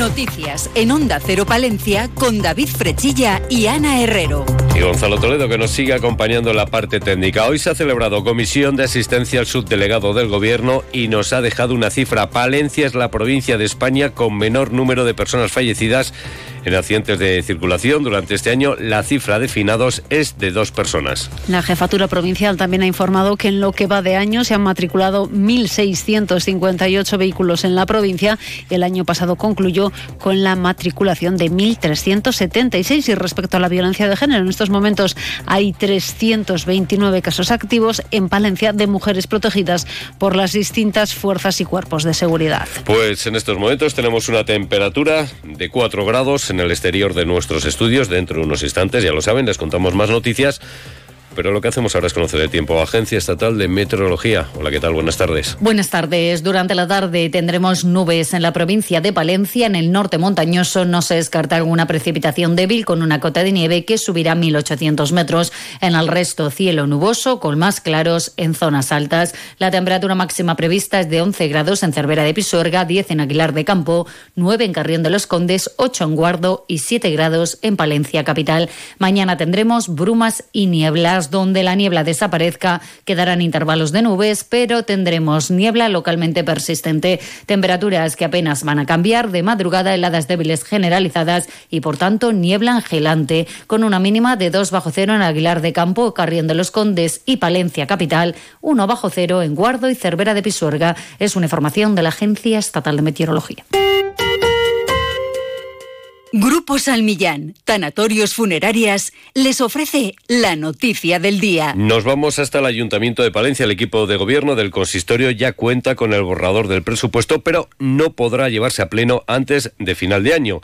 Noticias en Onda Cero Palencia con David Frechilla y Ana Herrero. Y Gonzalo Toledo que nos sigue acompañando en la parte técnica. Hoy se ha celebrado comisión de asistencia al subdelegado del gobierno y nos ha dejado una cifra. Palencia es la provincia de España con menor número de personas fallecidas en accidentes de circulación durante este año. La cifra de finados es de dos personas. La jefatura provincial también ha informado que en lo que va de año se han matriculado 1.658 vehículos en la provincia. El año pasado concluyó con la matriculación de 1.376. Y respecto a la violencia de género, en estos momentos hay 329 casos activos en Palencia de mujeres protegidas por las distintas fuerzas y cuerpos de seguridad. Pues en estos momentos tenemos una temperatura de 4 grados en el exterior de nuestros estudios. Dentro de unos instantes, ya lo saben, les contamos más noticias. Pero lo que hacemos ahora es conocer el tiempo. Agencia Estatal de Meteorología. Hola, ¿qué tal? Buenas tardes. Buenas tardes. Durante la tarde tendremos nubes en la provincia de Palencia. En el norte montañoso no se descarta alguna precipitación débil con una cota de nieve que subirá 1.800 metros. En el resto, cielo nuboso con más claros en zonas altas. La temperatura máxima prevista es de 11 grados en Cervera de Pisuerga, 10 en Aguilar de Campo, 9 en Carrión de los Condes, 8 en Guardo y 7 grados en Palencia capital. Mañana tendremos brumas y nieblas donde la niebla desaparezca quedarán intervalos de nubes, pero tendremos niebla localmente persistente. Temperaturas que apenas van a cambiar, de madrugada heladas débiles generalizadas y por tanto niebla angelante, con una mínima de 2 bajo cero en Aguilar de Campo, Carrión de los Condes y Palencia capital, 1 bajo cero en Guardo y Cervera de Pisuerga. Es una información de la Agencia Estatal de Meteorología. Grupo Salmillán, Tanatorios Funerarias, les ofrece la noticia del día. Nos vamos hasta el Ayuntamiento de Palencia. El equipo de gobierno del consistorio ya cuenta con el borrador del presupuesto, pero no podrá llevarse a pleno antes de final de año.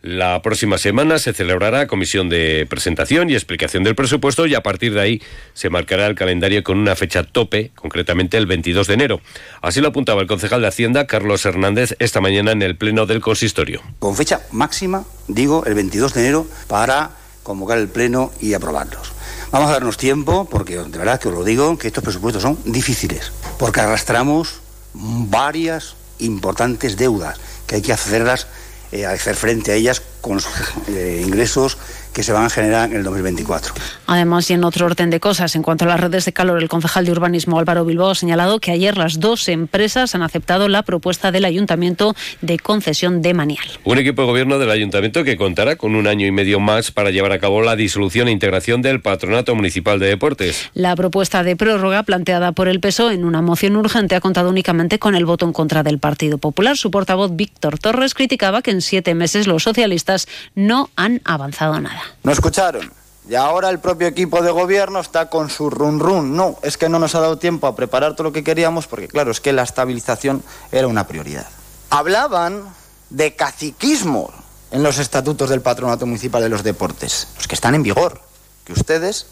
La próxima semana se celebrará comisión de presentación y explicación del presupuesto y a partir de ahí se marcará el calendario con una fecha tope, concretamente el 22 de enero. Así lo apuntaba el concejal de Hacienda, Carlos Hernández, esta mañana en el pleno del consistorio. Con fecha máxima, digo, el 22 de enero para convocar el pleno y aprobarlos. Vamos a darnos tiempo, porque de verdad que os lo digo, que estos presupuestos son difíciles, porque arrastramos varias importantes deudas que hay que hacerlas eh, hacer frente a ellas con los eh, ingresos que se van a generar en el 2024. Además, y en otro orden de cosas, en cuanto a las redes de calor, el concejal de urbanismo Álvaro Bilbao ha señalado que ayer las dos empresas han aceptado la propuesta del ayuntamiento de concesión de Manial. Un equipo de gobierno del ayuntamiento que contará con un año y medio más para llevar a cabo la disolución e integración del Patronato Municipal de Deportes. La propuesta de prórroga planteada por el PSOE en una moción urgente ha contado únicamente con el voto en contra del Partido Popular. Su portavoz Víctor Torres criticaba que en siete meses los socialistas no han avanzado nada. ¿No escucharon? Y ahora el propio equipo de gobierno está con su run run. No, es que no nos ha dado tiempo a preparar todo lo que queríamos porque claro, es que la estabilización era una prioridad. Hablaban de caciquismo en los estatutos del Patronato Municipal de los Deportes, los que están en vigor, que ustedes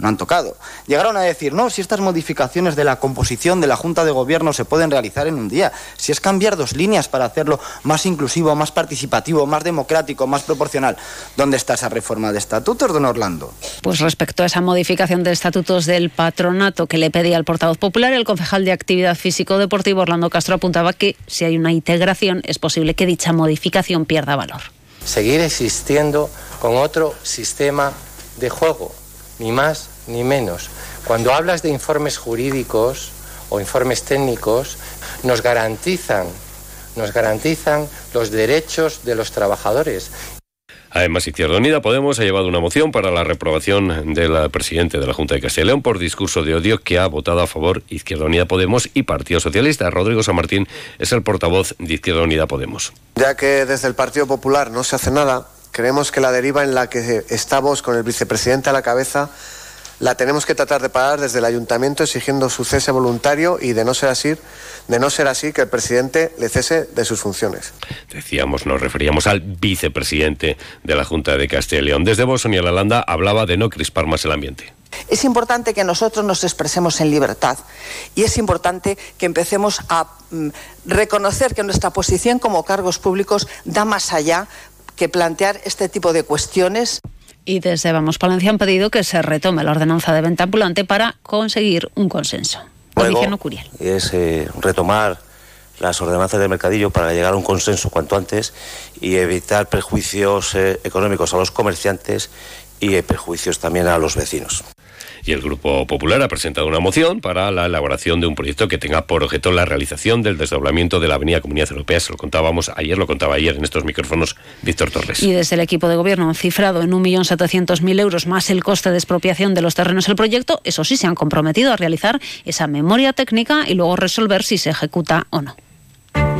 no han tocado. Llegaron a decir, no, si estas modificaciones de la composición de la Junta de Gobierno se pueden realizar en un día, si es cambiar dos líneas para hacerlo más inclusivo, más participativo, más democrático, más proporcional. ¿Dónde está esa reforma de estatutos, don Orlando? Pues respecto a esa modificación de estatutos del patronato que le pedía el portavoz popular, el concejal de Actividad Físico-Deportiva, Orlando Castro, apuntaba que si hay una integración es posible que dicha modificación pierda valor. Seguir existiendo con otro sistema de juego, ni más ni menos. Cuando hablas de informes jurídicos o informes técnicos, nos garantizan, nos garantizan los derechos de los trabajadores. Además, Izquierda Unida Podemos ha llevado una moción para la reprobación del presidente de la Junta de Castilla y León por discurso de odio que ha votado a favor Izquierda Unida Podemos y Partido Socialista. Rodrigo San Martín es el portavoz de Izquierda Unida Podemos. Ya que desde el Partido Popular no se hace nada, creemos que la deriva en la que estamos con el vicepresidente a la cabeza la tenemos que tratar de parar desde el ayuntamiento exigiendo su cese voluntario y de no ser así, de no ser así que el presidente le cese de sus funciones. Decíamos, nos referíamos al vicepresidente de la Junta de Castilla y León. Desde Boston y Alalanda hablaba de no crispar más el ambiente. Es importante que nosotros nos expresemos en libertad y es importante que empecemos a mm, reconocer que nuestra posición como cargos públicos da más allá que plantear este tipo de cuestiones. Y desde Vamos Palencia han pedido que se retome la ordenanza de venta ambulante para conseguir un consenso. Luego, es eh, retomar las ordenanzas del mercadillo para llegar a un consenso cuanto antes y evitar prejuicios eh, económicos a los comerciantes y eh, prejuicios también a los vecinos y el Grupo Popular ha presentado una moción para la elaboración de un proyecto que tenga por objeto la realización del desdoblamiento de la Avenida Comunidad Europea. Se lo contábamos ayer, lo contaba ayer en estos micrófonos Víctor Torres. Y desde el equipo de gobierno han cifrado en 1.700.000 euros más el coste de expropiación de los terrenos del proyecto. Eso sí, se han comprometido a realizar esa memoria técnica y luego resolver si se ejecuta o no.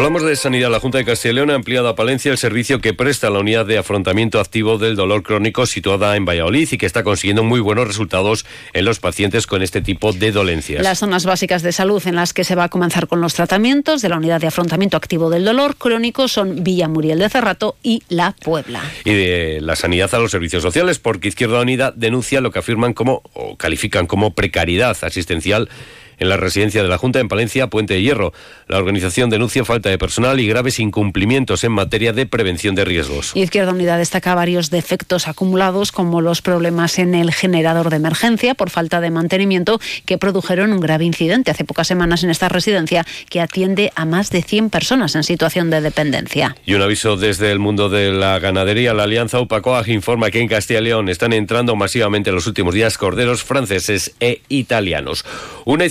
Hablamos de sanidad. La Junta de Castilla y León ha ampliado a Palencia el servicio que presta la unidad de afrontamiento activo del dolor crónico situada en Valladolid y que está consiguiendo muy buenos resultados en los pacientes con este tipo de dolencias. Las zonas básicas de salud en las que se va a comenzar con los tratamientos de la unidad de afrontamiento activo del dolor crónico son Villa Muriel de Cerrato y La Puebla. Y de la sanidad a los servicios sociales, porque Izquierda Unida denuncia lo que afirman como o califican como precariedad asistencial en la residencia de la Junta en Palencia, Puente de Hierro. La organización denuncia falta de personal y graves incumplimientos en materia de prevención de riesgos. Izquierda Unida destaca varios defectos acumulados, como los problemas en el generador de emergencia por falta de mantenimiento que produjeron un grave incidente hace pocas semanas en esta residencia que atiende a más de 100 personas en situación de dependencia. Y un aviso desde el mundo de la ganadería. La Alianza Upacoag informa que en Castilla y León están entrando masivamente en los últimos días corderos franceses e italianos. Una y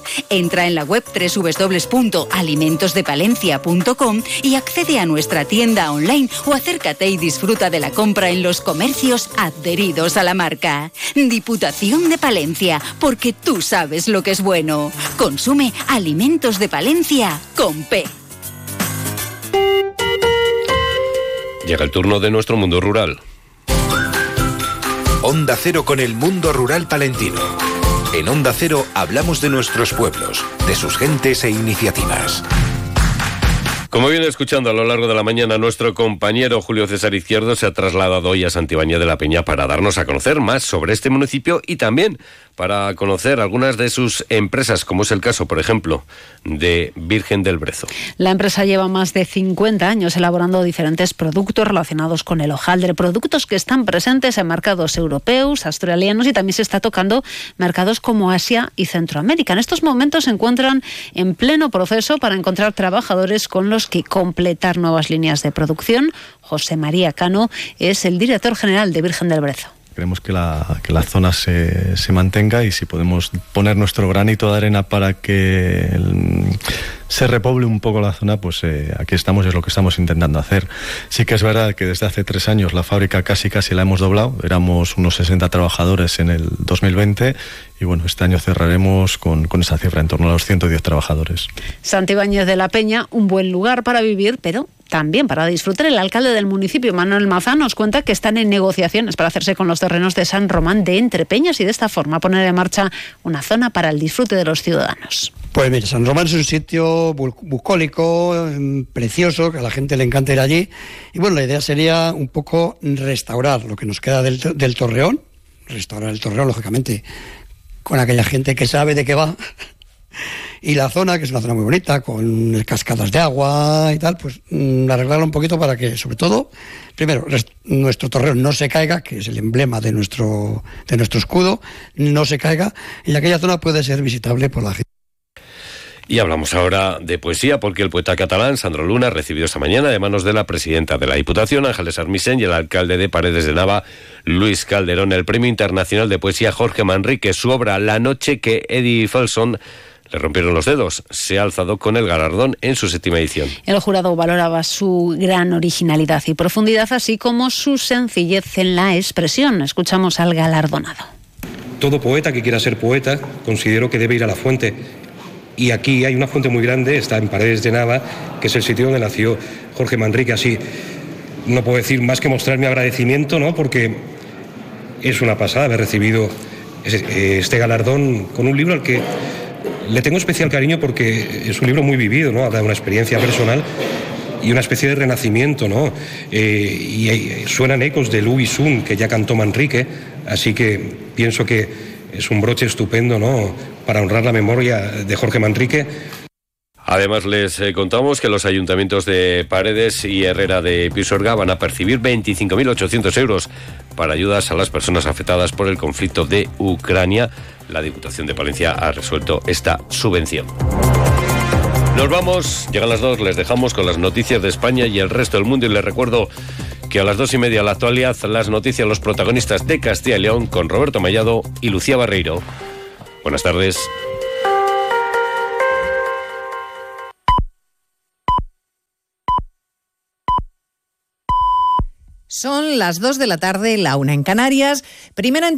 Entra en la web www.alimentosdepalencia.com y accede a nuestra tienda online o acércate y disfruta de la compra en los comercios adheridos a la marca. Diputación de Palencia, porque tú sabes lo que es bueno. Consume Alimentos de Palencia con P. Llega el turno de nuestro mundo rural. Onda Cero con el mundo rural palentino. En Onda Cero hablamos de nuestros pueblos, de sus gentes e iniciativas. Como viene escuchando a lo largo de la mañana, nuestro compañero Julio César Izquierdo se ha trasladado hoy a Santibáñez de la Peña para darnos a conocer más sobre este municipio y también para conocer algunas de sus empresas, como es el caso, por ejemplo, de Virgen del Brezo. La empresa lleva más de 50 años elaborando diferentes productos relacionados con el hojaldre, productos que están presentes en mercados europeos, australianos y también se está tocando mercados como Asia y Centroamérica. En estos momentos se encuentran en pleno proceso para encontrar trabajadores con los que completar nuevas líneas de producción. José María Cano es el director general de Virgen del Brezo. Queremos que la, que la zona se, se, mantenga y si podemos poner nuestro granito de arena para que se repoble un poco la zona, pues eh, aquí estamos es lo que estamos intentando hacer. Sí que es verdad que desde hace tres años la fábrica casi casi la hemos doblado, éramos unos 60 trabajadores en el 2020 y bueno, este año cerraremos con, con esa cifra, en torno a los 110 trabajadores. Santibáñez de la Peña, un buen lugar para vivir, pero también para disfrutar. El alcalde del municipio, Manuel Mazán, nos cuenta que están en negociaciones para hacerse con los terrenos de San Román de Entrepeñas y de esta forma poner en marcha una zona para el disfrute de los ciudadanos. Pues mira, San Román es un sitio bucólico, em, precioso, que a la gente le encanta ir allí. Y bueno, la idea sería un poco restaurar lo que nos queda del, del Torreón, restaurar el Torreón, lógicamente, con aquella gente que sabe de qué va. Y la zona, que es una zona muy bonita, con cascadas de agua y tal, pues mm, arreglarla un poquito para que, sobre todo, primero, nuestro torreón no se caiga, que es el emblema de nuestro, de nuestro escudo, no se caiga, y aquella zona puede ser visitable por la gente. Y hablamos ahora de poesía porque el poeta catalán Sandro Luna recibió esta mañana de manos de la presidenta de la Diputación, Ángeles Armisen, y el alcalde de Paredes de Nava, Luis Calderón, el Premio Internacional de Poesía Jorge Manrique. Su obra La noche que Eddie Felson le rompieron los dedos. Se ha alzado con el galardón en su séptima edición. El jurado valoraba su gran originalidad y profundidad, así como su sencillez en la expresión. Escuchamos al galardonado. Todo poeta que quiera ser poeta considero que debe ir a la fuente. Y aquí hay una fuente muy grande, está en Paredes de Nava, que es el sitio donde nació Jorge Manrique. Así, no puedo decir más que mostrar mi agradecimiento, ¿no? Porque es una pasada haber recibido este galardón con un libro al que le tengo especial cariño porque es un libro muy vivido, ¿no? Habla de una experiencia personal y una especie de renacimiento, ¿no? Eh, y, suenan ecos de Louis Sun, que ya cantó Manrique, así que pienso que es un broche estupendo, ¿no? Para honrar la memoria de Jorge Manrique. Además, les eh, contamos que los ayuntamientos de Paredes y Herrera de Pisorga van a percibir 25.800 euros para ayudas a las personas afectadas por el conflicto de Ucrania. La Diputación de Palencia ha resuelto esta subvención. Nos vamos, llegan las dos, les dejamos con las noticias de España y el resto del mundo y les recuerdo que a las dos y media la actualidad, las noticias, los protagonistas de Castilla y León con Roberto Mallado y Lucía Barreiro. Buenas tardes. Son las dos de la tarde, la una en Canarias. Primera